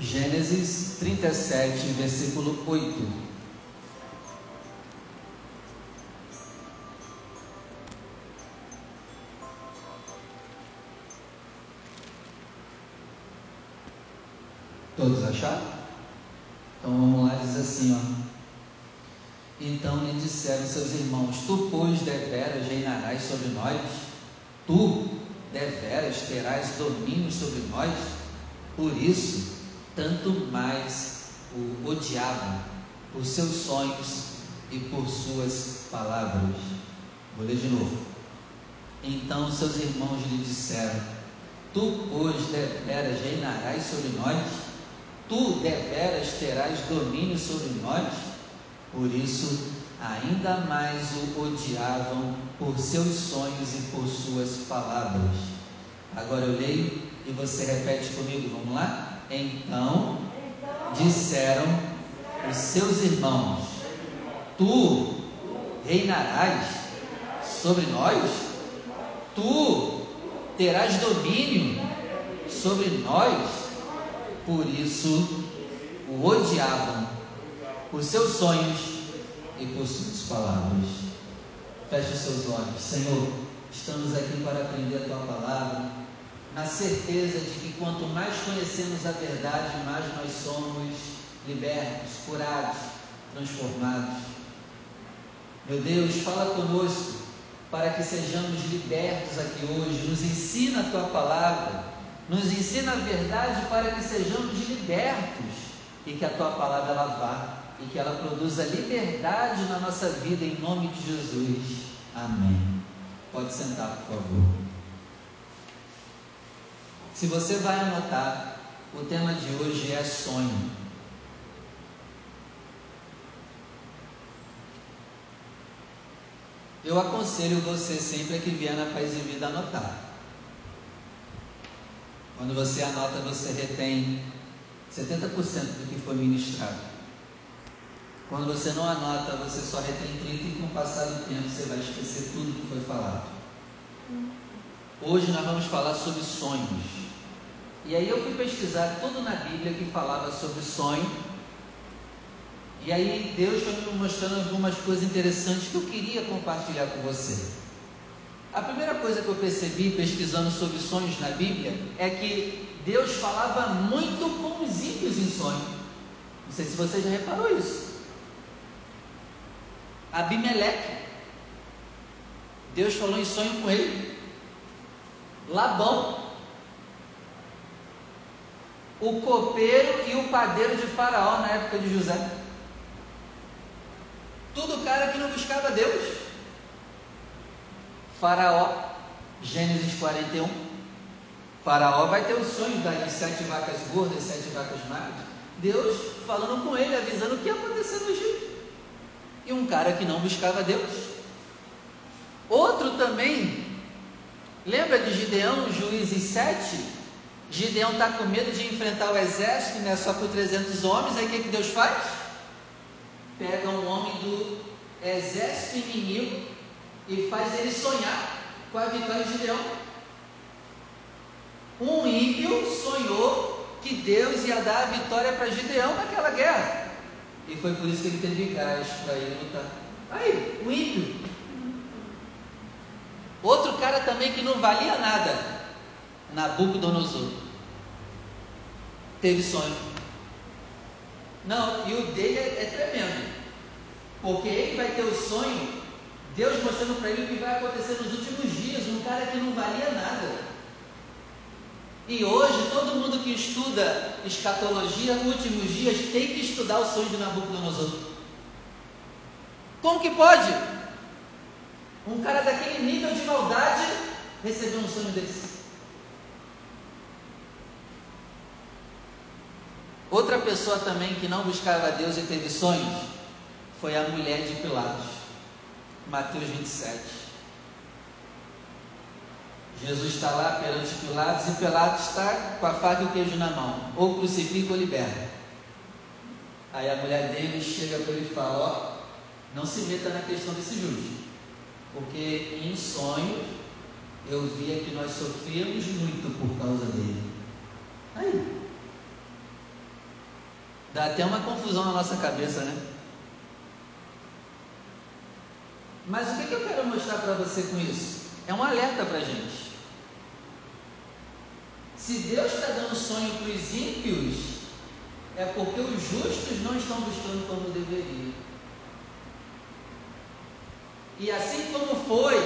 Gênesis 37, versículo 8. Todos acharam? Então vamos lá, diz assim, ó. Então lhe disseram seus irmãos: Tu, pois, deveras reinarás sobre nós? Tu, deveras terás domínio sobre nós? Por isso, tanto mais o odiavam por seus sonhos e por suas palavras. Vou ler de novo. Então seus irmãos lhe disseram: Tu, pois, deveras reinarás sobre nós? Tu deveras terás domínio sobre nós? Por isso, ainda mais o odiavam por seus sonhos e por suas palavras. Agora eu leio e você repete comigo, vamos lá? Então disseram os seus irmãos: Tu reinarás sobre nós? Tu terás domínio sobre nós? Por isso o odiavam por seus sonhos e por suas palavras. Feche os seus olhos. Senhor, estamos aqui para aprender a tua palavra, na certeza de que quanto mais conhecemos a verdade, mais nós somos libertos, curados, transformados. Meu Deus, fala conosco para que sejamos libertos aqui hoje. Nos ensina a tua palavra nos ensina a verdade para que sejamos libertos e que a tua palavra ela vá e que ela produza liberdade na nossa vida em nome de Jesus. Amém. Pode sentar, por favor. Se você vai anotar, o tema de hoje é sonho. Eu aconselho você sempre que vier na Paz e Vida anotar. Quando você anota, você retém 70% do que foi ministrado. Quando você não anota, você só retém 30% e com o passar do tempo você vai esquecer tudo que foi falado. Hoje nós vamos falar sobre sonhos. E aí eu fui pesquisar tudo na Bíblia que falava sobre sonho. E aí Deus foi me mostrando algumas coisas interessantes que eu queria compartilhar com você. A primeira coisa que eu percebi pesquisando sobre sonhos na Bíblia é que Deus falava muito com os ímpios em sonho. Não sei se você já reparou isso. Abimeleque. Deus falou em sonho com ele. Labão. O copeiro e o padeiro de Faraó na época de José. Tudo cara que não buscava Deus. Faraó, Gênesis 41. Faraó vai ter o sonho das sete vacas gordas, sete vacas magras. Deus falando com ele, avisando o que ia acontecer no Egito. E um cara que não buscava Deus. Outro também, lembra de Gideão, Juízes 7? Gideão está com medo de enfrentar o exército, né, só por 300 homens. Aí o que, que Deus faz? Pega um homem do exército inimigo e faz ele sonhar com a vitória de Gideão. Um ímpio sonhou que Deus ia dar a vitória para Gideão naquela guerra. E foi por isso que ele teve gás para ir lutar. Aí, o ímpio. Outro cara também que não valia nada, Nabucodonosor. Teve sonho. Não, e o dele é, é tremendo. Porque ele vai ter o sonho Deus mostrando para ele o que vai acontecer nos últimos dias, um cara que não valia nada. E hoje, todo mundo que estuda escatologia, últimos dias, tem que estudar o sonho de Nabucodonosor. Como que pode? Um cara daquele nível de maldade receber um sonho desse. Outra pessoa também que não buscava Deus e teve sonhos foi a mulher de Pilatos. Mateus 27. Jesus está lá perante Pilatos e Pilatos está com a faca e o queijo na mão, ou crucifica ou liberta. Aí a mulher dele chega para ele e fala: Ó, não se meta na questão desse justo, porque em sonhos eu via que nós sofríamos muito por causa dele. Aí, Dá até uma confusão na nossa cabeça, né? Mas o que, eu quero mostrar para você com isso? É um alerta para a gente. Se Deus está dando sonho para os ímpios, é porque os justos não estão buscando como deveriam. E assim como foi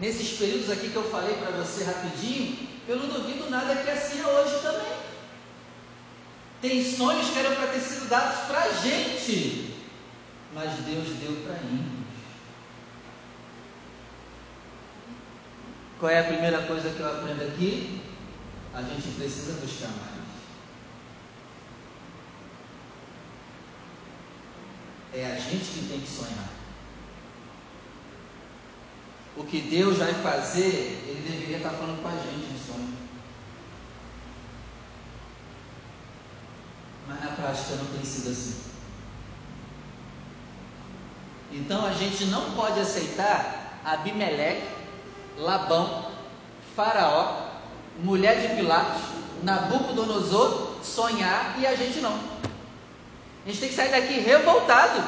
nesses períodos aqui que eu falei para você rapidinho, eu não duvido nada que assim é hoje também. Tem sonhos que eram para ter sido dados para a gente, mas Deus deu para ímpios. Qual é a primeira coisa que eu aprendo aqui? A gente precisa buscar mais. É a gente que tem que sonhar. O que Deus vai fazer, Ele deveria estar falando com a gente de sonho. Mas na prática não tem sido assim. Então a gente não pode aceitar Abimeleque, Labão, Faraó, mulher de Pilatos, Nabucodonosor sonhar e a gente não. A gente tem que sair daqui revoltado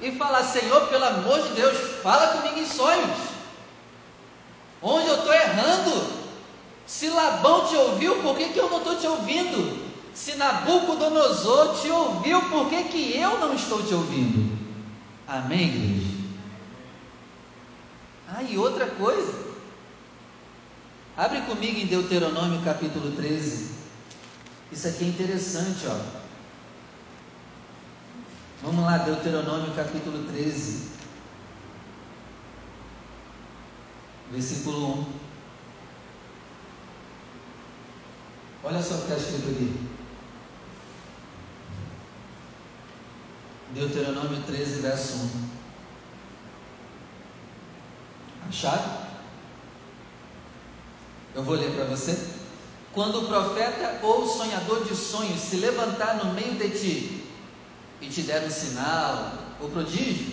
e falar: Senhor, pelo amor de Deus, fala comigo em sonhos. Onde eu estou errando? Se Labão te ouviu, por que, que eu não estou te ouvindo? Se Nabucodonosor te ouviu, por que, que eu não estou te ouvindo? Amém, igreja? Ah, e outra coisa. Abre comigo em Deuteronômio capítulo 13. Isso aqui é interessante, ó. Vamos lá, Deuteronômio capítulo 13, versículo 1. Olha só o que está escrito aqui. Deuteronômio 13, verso 1. Acharam? Eu vou ler para você. Quando o profeta ou o sonhador de sonhos se levantar no meio de ti e te der um sinal ou prodígio,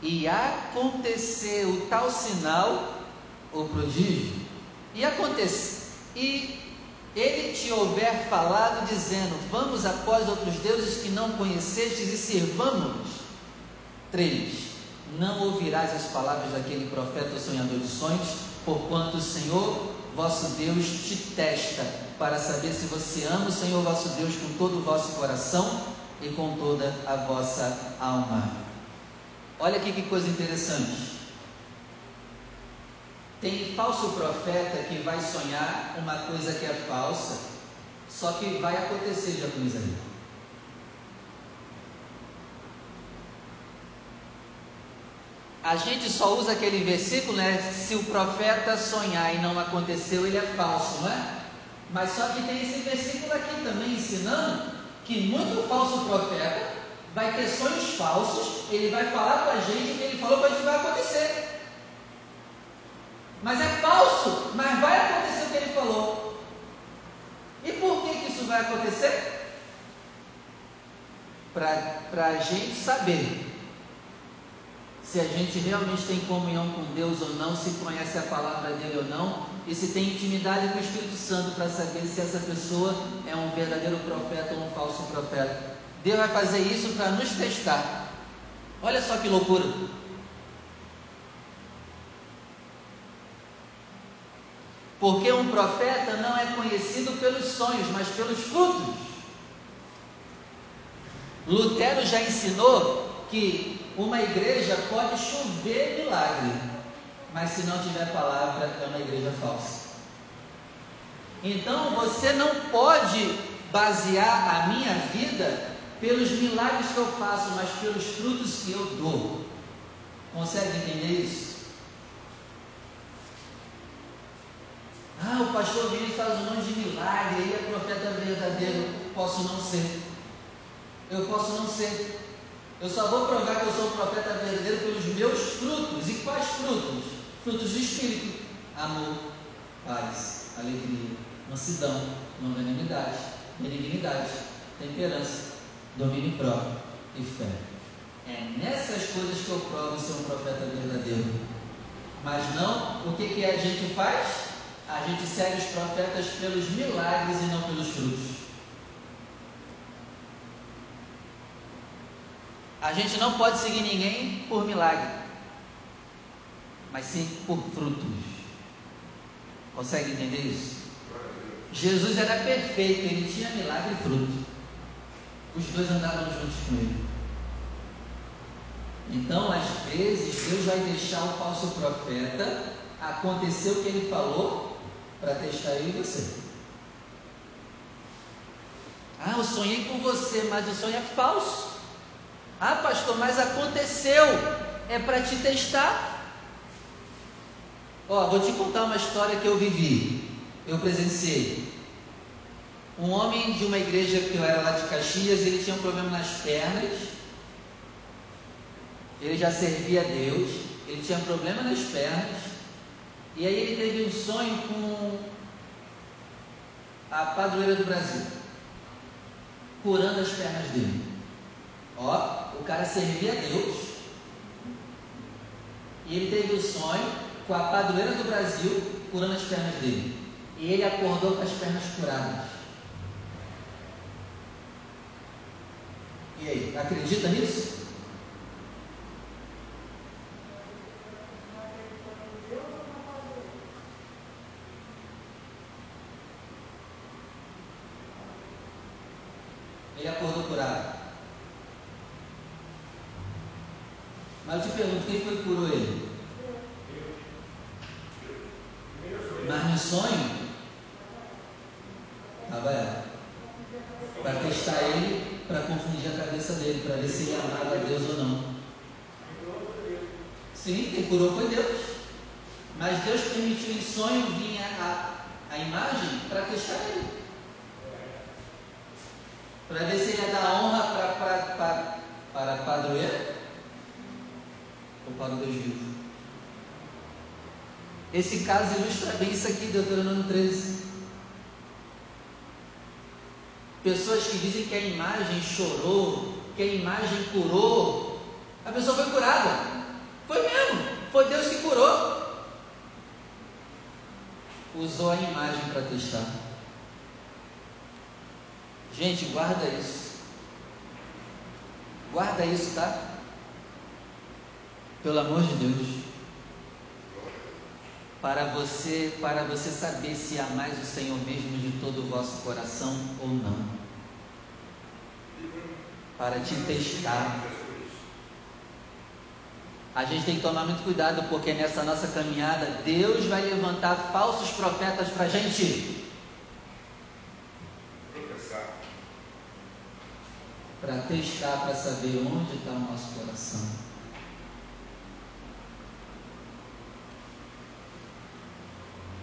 e acontecer o tal sinal ou prodígio, e acontecer, e ele te houver falado dizendo: Vamos após outros deuses que não conhecestes e servamos. 3. Não ouvirás as palavras daquele profeta sonhador de sonhos, porquanto o Senhor vosso Deus te testa, para saber se você ama o Senhor vosso Deus com todo o vosso coração e com toda a vossa alma. Olha aqui que coisa interessante. Tem falso profeta que vai sonhar uma coisa que é falsa, só que vai acontecer, já com. A gente só usa aquele versículo, né? Se o profeta sonhar e não aconteceu, ele é falso, não é? Mas só que tem esse versículo aqui também ensinando que muito falso profeta vai ter sonhos falsos, ele vai falar para a gente o que ele falou a gente vai acontecer. Mas é falso, mas vai acontecer o que ele falou. E por que, que isso vai acontecer? Para a gente saber se a gente realmente tem comunhão com Deus ou não, se conhece a palavra dele ou não, e se tem intimidade com o Espírito Santo para saber se essa pessoa é um verdadeiro profeta ou um falso profeta. Deus vai fazer isso para nos testar. Olha só que loucura. Porque um profeta não é conhecido pelos sonhos, mas pelos frutos. Lutero já ensinou que uma igreja pode chover milagre, mas se não tiver palavra, é uma igreja falsa. Então você não pode basear a minha vida pelos milagres que eu faço, mas pelos frutos que eu dou. Consegue entender isso? Ah, o pastor vem e faz um monte de milagre, ele é profeta verdadeiro. Posso não ser. Eu posso não ser. Eu só vou provar que eu sou um profeta verdadeiro pelos meus frutos. E quais frutos? Frutos do Espírito: amor, paz, alegria, mansidão, longanimidade, benignidade, temperança, domínio próprio e fé. É nessas coisas que eu provo ser um profeta verdadeiro. Mas não, o que, que a gente faz? A gente segue os profetas pelos milagres e não pelos frutos. A gente não pode seguir ninguém por milagre, mas sim por frutos. Consegue entender isso? Jesus era perfeito, ele tinha milagre e fruto. Os dois andavam juntos com ele. Então, às vezes, Deus vai deixar o falso profeta acontecer o que ele falou para testar eu e você. Ah, eu sonhei com você, mas o sonho é falso. Ah, pastor, mas aconteceu. É para te testar. Ó, vou te contar uma história que eu vivi. Eu presenciei. Um homem de uma igreja que eu era lá de Caxias, ele tinha um problema nas pernas. Ele já servia a Deus. Ele tinha problema nas pernas. E aí ele teve um sonho com a padroeira do Brasil curando as pernas dele. Ó, o cara servia a Deus. E ele teve o sonho com a padroeira do Brasil curando as pernas dele. E ele acordou com as pernas curadas. E aí, acredita nisso? Ele acordou curado. Mas eu te pergunto, quem foi que curou ele? Mas no sonho, estava ela. Para testar ele, para confundir a cabeça dele, para ver se ele amava a Deus ou não. Sim, quem curou foi Deus. Mas Deus permitiu em sonho vir a, a imagem para testar ele para ver se ele ia dar honra para, para, para, para ou para o Deus vivo. Esse caso ilustra bem isso aqui, Deuteronômio 13. Pessoas que dizem que a imagem chorou, que a imagem curou, a pessoa foi curada. Foi mesmo, foi Deus que curou. Usou a imagem para testar. Gente, guarda isso. Guarda isso, tá? Pelo amor de Deus. Para você, para você saber se amais o Senhor mesmo de todo o vosso coração ou não. Para te testar. A gente tem que tomar muito cuidado porque nessa nossa caminhada Deus vai levantar falsos profetas para a gente. para testar, para saber onde está o nosso coração.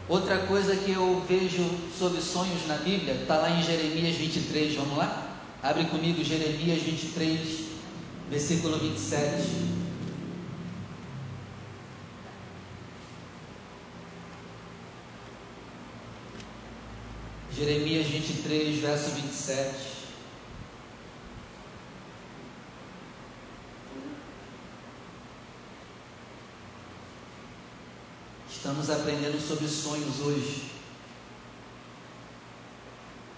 Outra coisa que eu vejo sobre sonhos na Bíblia, está lá em Jeremias 23, vamos lá? Abre comigo Jeremias 23, versículo 27. Jeremias 23, verso 27. Estamos aprendendo sobre sonhos hoje.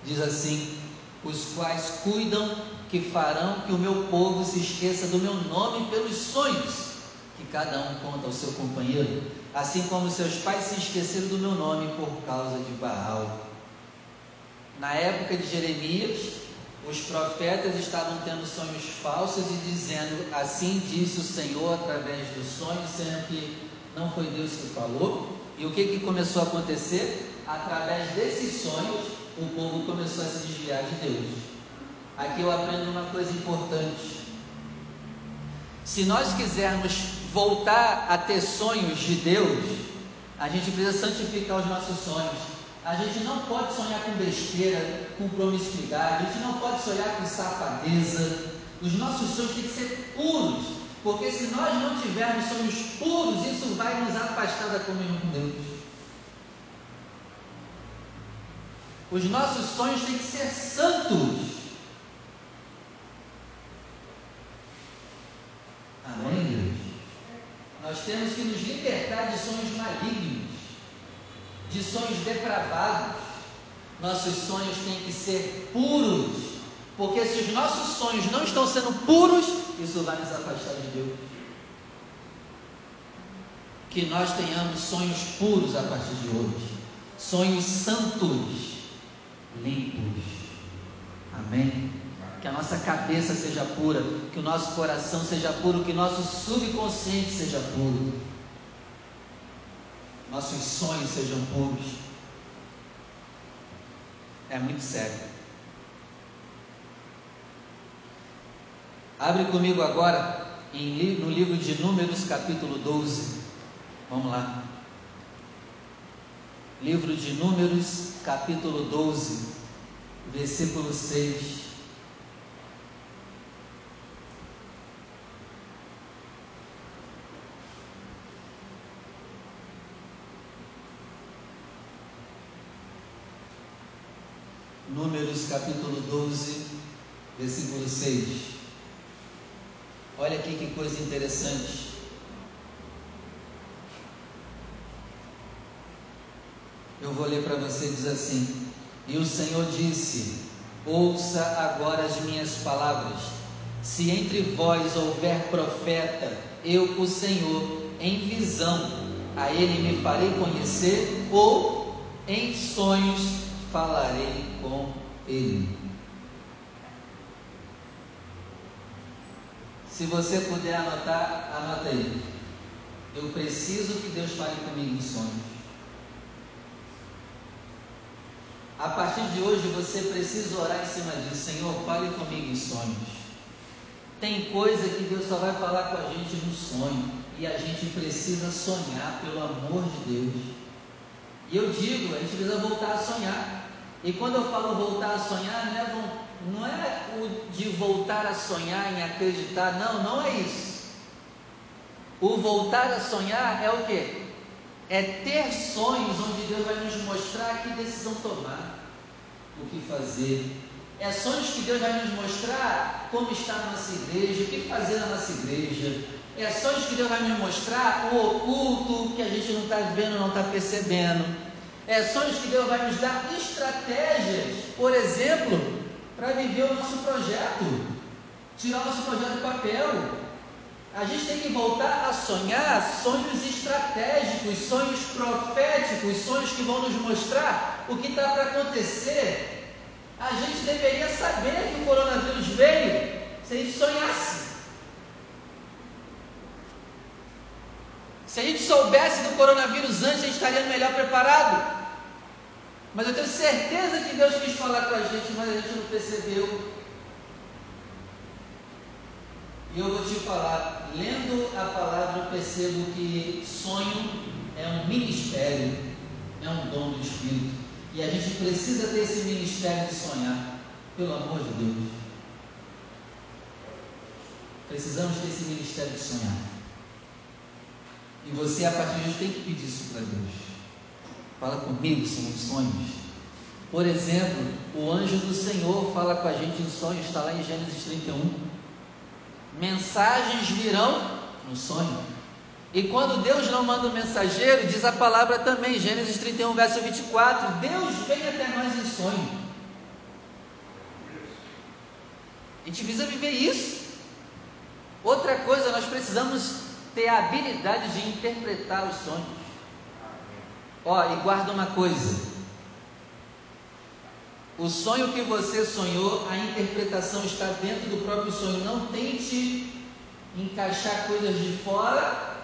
Diz assim: os quais cuidam que farão que o meu povo se esqueça do meu nome pelos sonhos que cada um conta ao seu companheiro, assim como seus pais se esqueceram do meu nome por causa de Baal. Na época de Jeremias, os profetas estavam tendo sonhos falsos e dizendo: Assim disse o Senhor através dos sonhos, sendo que não foi Deus que falou. E o que, que começou a acontecer? Através desses sonhos, o povo começou a se desviar de Deus. Aqui eu aprendo uma coisa importante. Se nós quisermos voltar a ter sonhos de Deus, a gente precisa santificar os nossos sonhos. A gente não pode sonhar com besteira, com promiscuidade, a gente não pode sonhar com safadeza. Os nossos sonhos têm que ser puros, porque se nós não tivermos sonhos puros, isso vai nos afastar da comunhão com Deus. Os nossos sonhos têm que ser santos. Amém, igreja? Nós temos que nos libertar de sonhos malignos, de sonhos depravados. Nossos sonhos têm que ser puros Porque se os nossos sonhos não estão sendo puros, isso vai nos afastar de Deus. Que nós tenhamos sonhos puros a partir de hoje, sonhos santos, limpos. Amém? Que a nossa cabeça seja pura, que o nosso coração seja puro, que o nosso subconsciente seja puro, nossos sonhos sejam puros. É muito sério. Abre comigo agora em, no livro de Números, capítulo 12. Vamos lá. Livro de Números, capítulo 12, versículo 6. Números capítulo 12, versículo 6. Olha aqui que coisa interessante. Eu vou ler para você, diz assim: E o Senhor disse: Ouça agora as minhas palavras. Se entre vós houver profeta, eu, o Senhor, em visão, a ele me farei conhecer, ou em sonhos falarei com ele. Se você puder anotar, anota aí. Eu preciso que Deus fale comigo em sonhos. A partir de hoje você precisa orar em cima disso. Senhor, fale comigo em sonhos. Tem coisa que Deus só vai falar com a gente no sonho. E a gente precisa sonhar, pelo amor de Deus. E eu digo, a gente precisa voltar a sonhar. E quando eu falo voltar a sonhar, não é não é o de voltar a sonhar em acreditar, não, não é isso. O voltar a sonhar é o que? É ter sonhos onde Deus vai nos mostrar que decisão tomar, o que fazer. É sonhos que Deus vai nos mostrar como está a nossa igreja, o que fazer na nossa igreja. É sonhos que Deus vai nos mostrar o oculto que a gente não está vendo, não está percebendo. É sonhos que Deus vai nos dar estratégias, por exemplo, para viver o nosso projeto, tirar o nosso projeto do papel. A gente tem que voltar a sonhar sonhos estratégicos, sonhos proféticos, sonhos que vão nos mostrar o que está para acontecer. A gente deveria saber que o coronavírus veio se a gente sonhasse. Se a gente soubesse do coronavírus antes, a gente estaria melhor preparado. Mas eu tenho certeza que Deus quis falar com a gente, mas a gente não percebeu. E eu vou te falar, lendo a palavra, eu percebo que sonho é um ministério, é um dom do Espírito. E a gente precisa ter esse ministério de sonhar, pelo amor de Deus. Precisamos ter esse ministério de sonhar. E você, a partir de hoje, tem que pedir isso para Deus. Fala comigo, Senhor, em sonhos. Por exemplo, o anjo do Senhor fala com a gente em sonhos, está lá em Gênesis 31. Mensagens virão no sonho. E quando Deus não manda o mensageiro, diz a palavra também, Gênesis 31, verso 24: Deus vem até nós em sonho. A gente precisa viver isso. Outra coisa, nós precisamos ter a habilidade de interpretar os sonhos. Ó, e guarda uma coisa. O sonho que você sonhou, a interpretação está dentro do próprio sonho. Não tente encaixar coisas de fora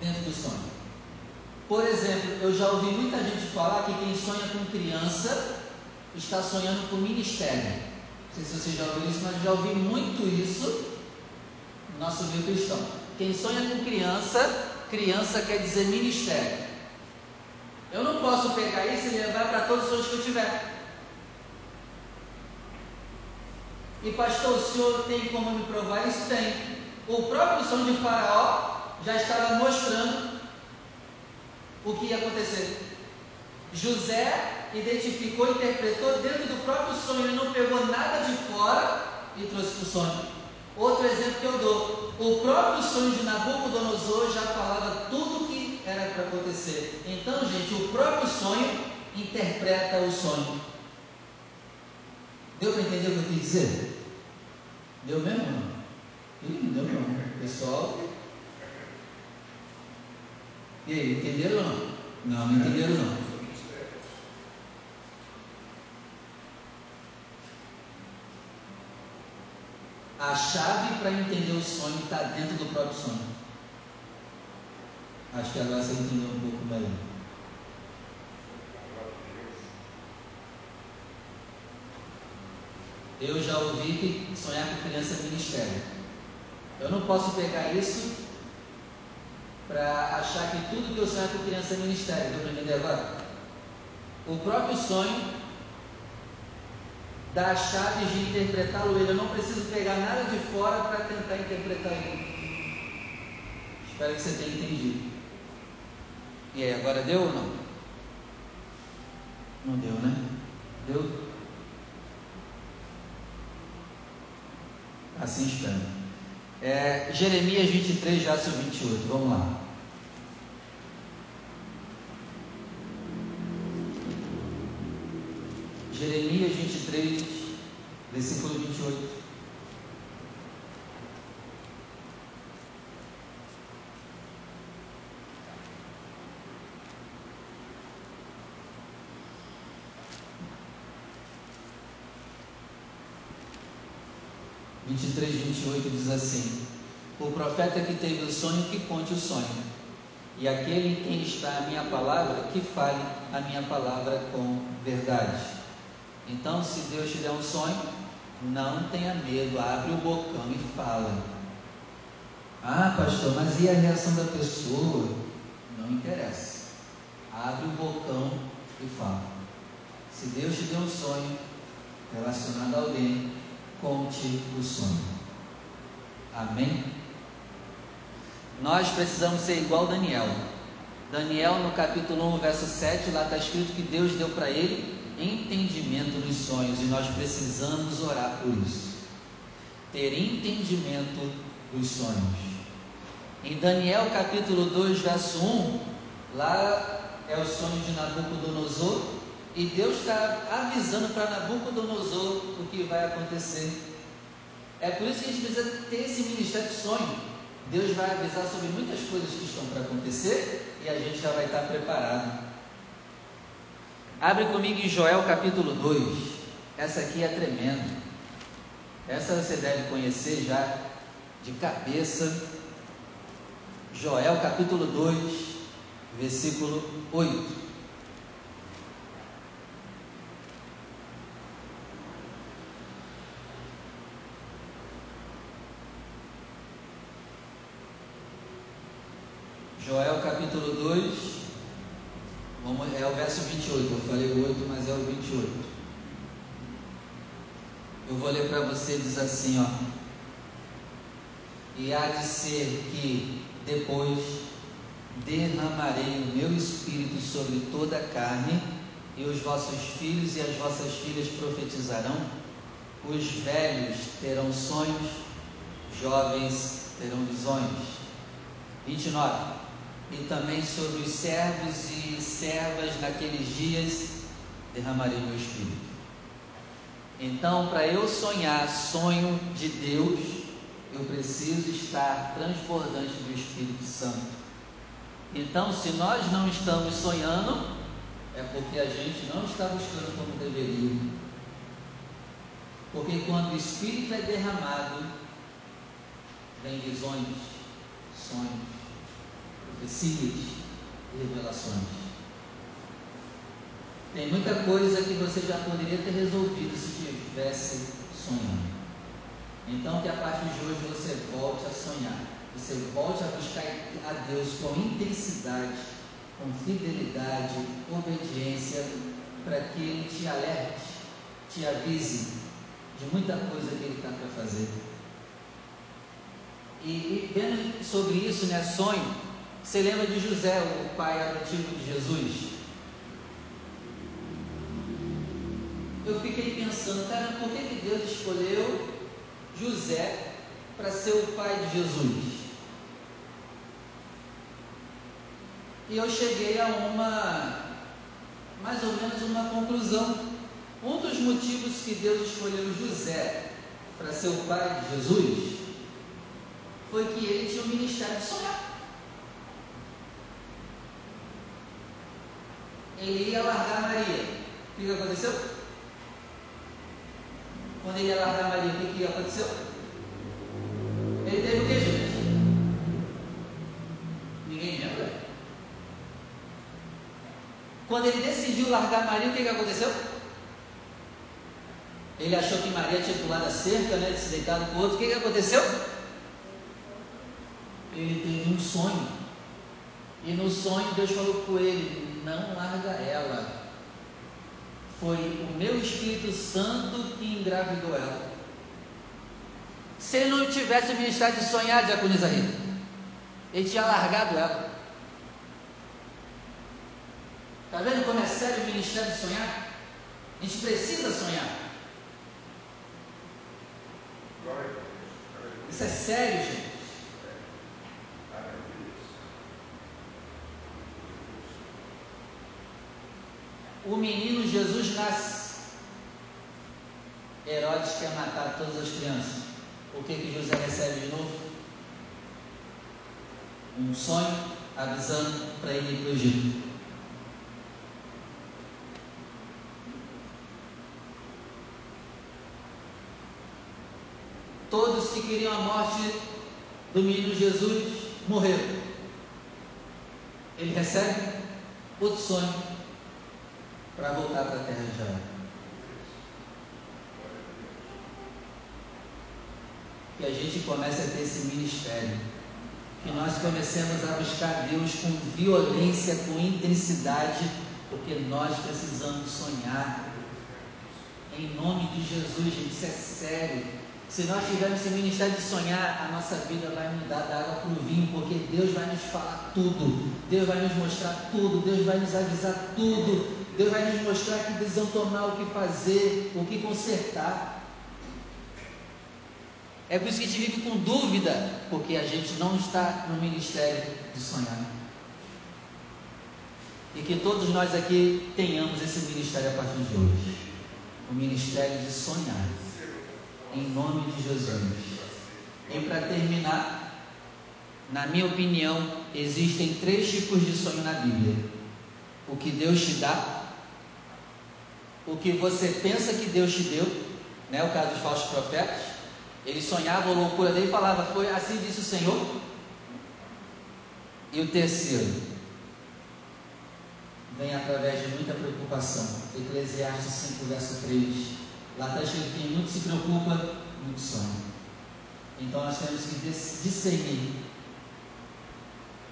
dentro do sonho. Por exemplo, eu já ouvi muita gente falar que quem sonha com criança está sonhando com ministério. Não sei se você já ouviu isso, mas já ouvi muito isso no nosso meio cristão. Quem sonha com criança, criança quer dizer ministério. Eu não posso pegar isso e levar para todos os que eu tiver. E pastor, o senhor tem como me provar isso? Tem. O próprio sonho de Faraó já estava mostrando o que ia acontecer. José identificou, interpretou dentro do próprio sonho, ele não pegou nada de fora e trouxe para o sonho. Outro exemplo que eu dou: o próprio sonho de Nabucodonosor já falava tudo era para acontecer. Então, gente, o próprio sonho interpreta o sonho. Deu para entender o que eu quis dizer? Deu mesmo? Ih, deu não. Pessoal. E aí, entenderam ou não? Não, não entenderam não. A chave para entender o sonho está dentro do próprio sonho. Acho que agora você entendeu um pouco melhor. Eu já ouvi que sonhar com criança é ministério. Eu não posso pegar isso para achar que tudo que eu sonhar com criança é ministério. Deu para agora? O próprio sonho dá chaves de interpretá-lo ele. Eu não preciso pegar nada de fora para tentar interpretar ele. Espero que você tenha entendido. E aí, agora deu ou não? Não deu, né? Deu? Assim espero. É, Jeremias 23, verso 28. Vamos lá. Jeremias 23, versículo 28. Vinte e três, vinte e oito diz assim: O profeta que teve o sonho, que conte o sonho, e aquele em quem está a minha palavra, que fale a minha palavra com verdade. Então, se Deus te der um sonho, não tenha medo, abre o bocão e fala. Ah, pastor, mas e a reação da pessoa? Não interessa. Abre o bocão e fala. Se Deus te deu um sonho relacionado a alguém, conte o sonho. Amém? Nós precisamos ser igual Daniel. Daniel, no capítulo 1, verso 7, lá está escrito que Deus deu para ele entendimento nos sonhos e nós precisamos orar por isso. Ter entendimento dos sonhos. Em Daniel capítulo 2, verso 1, lá é o sonho de Nabucodonosor e Deus está avisando para Nabucodonosor o que vai acontecer. É por isso que a gente precisa ter esse ministério de sonho. Deus vai avisar sobre muitas coisas que estão para acontecer e a gente já vai estar preparado. Abre comigo em Joel capítulo 2. Essa aqui é tremenda. Essa você deve conhecer já de cabeça. Joel capítulo 2, versículo 8. Joel capítulo 2, Vamos, é o verso 28, eu falei o 8, mas é o 28. Eu vou ler para você, diz assim, ó. E há de ser que depois derramarei o meu espírito sobre toda a carne, e os vossos filhos e as vossas filhas profetizarão, os velhos terão sonhos, jovens terão visões. 29 e também sobre os servos e servas naqueles dias derramarei meu espírito. Então, para eu sonhar sonho de Deus, eu preciso estar transbordante do Espírito Santo. Então, se nós não estamos sonhando, é porque a gente não está buscando como deveria. Porque quando o Espírito é derramado, vem visões, sonhos profecias e revelações. Tem muita coisa que você já poderia ter resolvido se tivesse sonhando. Então que a partir de hoje você volte a sonhar. Você volte a buscar a Deus com intensidade, com fidelidade, obediência, para que Ele te alerte, te avise de muita coisa que Ele está para fazer. E, e vendo sobre isso, né, sonho, você lembra de José, o pai adotivo de Jesus? Eu fiquei pensando, cara, por que, que Deus escolheu José para ser o pai de Jesus? E eu cheguei a uma, mais ou menos uma conclusão. Um dos motivos que Deus escolheu José para seu pai, Jesus, foi que ele tinha o ministério de Ele ia largar Maria. O que aconteceu? Quando ele ia largar Maria, o que, aconteceu? Ele teve o que, gente? Ninguém lembra? Quando ele decidiu largar Maria, o que, que aconteceu? Ele achou que Maria tinha pulado a cerca, né, se deitado com o outro. O que, que aconteceu? Ele teve um sonho. E no sonho Deus falou com ele: não larga ela. Foi o meu Espírito Santo que engravidou ela. Se ele não tivesse o ministério de sonhar, diaconisa Rita, ele tinha largado ela. Está vendo como é sério o ministério de sonhar? A gente precisa sonhar. Isso é sério, gente. O menino Jesus nasce. Herodes quer matar todas as crianças. O que, que José recebe de novo? Um sonho avisando para ele ir para o Egito. Todos que queriam a morte do menino Jesus morreram. Ele recebe outro sonho para voltar para a terra Israel. Que a gente comece a ter esse ministério. Que nós comecemos a buscar Deus com violência, com intensidade, porque nós precisamos sonhar. Em nome de Jesus, gente, isso é sério. Se nós tivermos esse ministério de sonhar, a nossa vida vai mudar da água para o vinho, porque Deus vai nos falar tudo, Deus vai nos mostrar tudo, Deus vai nos avisar tudo, Deus vai nos mostrar que decisão tomar, o que fazer, o que consertar. É por isso que a gente vive com dúvida, porque a gente não está no ministério de sonhar. E que todos nós aqui tenhamos esse ministério a partir de hoje o ministério de sonhar em nome de Jesus. E para terminar, na minha opinião, existem três tipos de sonho na Bíblia: o que Deus te dá, o que você pensa que Deus te deu, né? O caso dos falsos profetas. Eles sonhavam a loucura dele e falava, foi assim disse o Senhor. E o terceiro, vem através de muita preocupação. Eclesiastes 5, verso 3 Lá está escrito que muito se preocupa, muito sonha. Então nós temos que discernir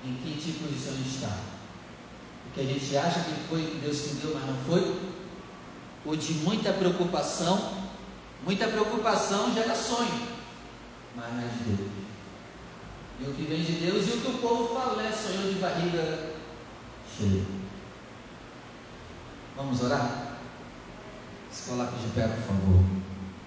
em que tipo de sonho está. O que a gente acha que foi Deus que deu, mas não foi. O de muita preocupação. Muita preocupação gera sonho, mas não é de Deus. E o que vem de Deus e o que o povo fala, né? Sonho de barriga cheia. Vamos orar? Se coloque de pé, por favor.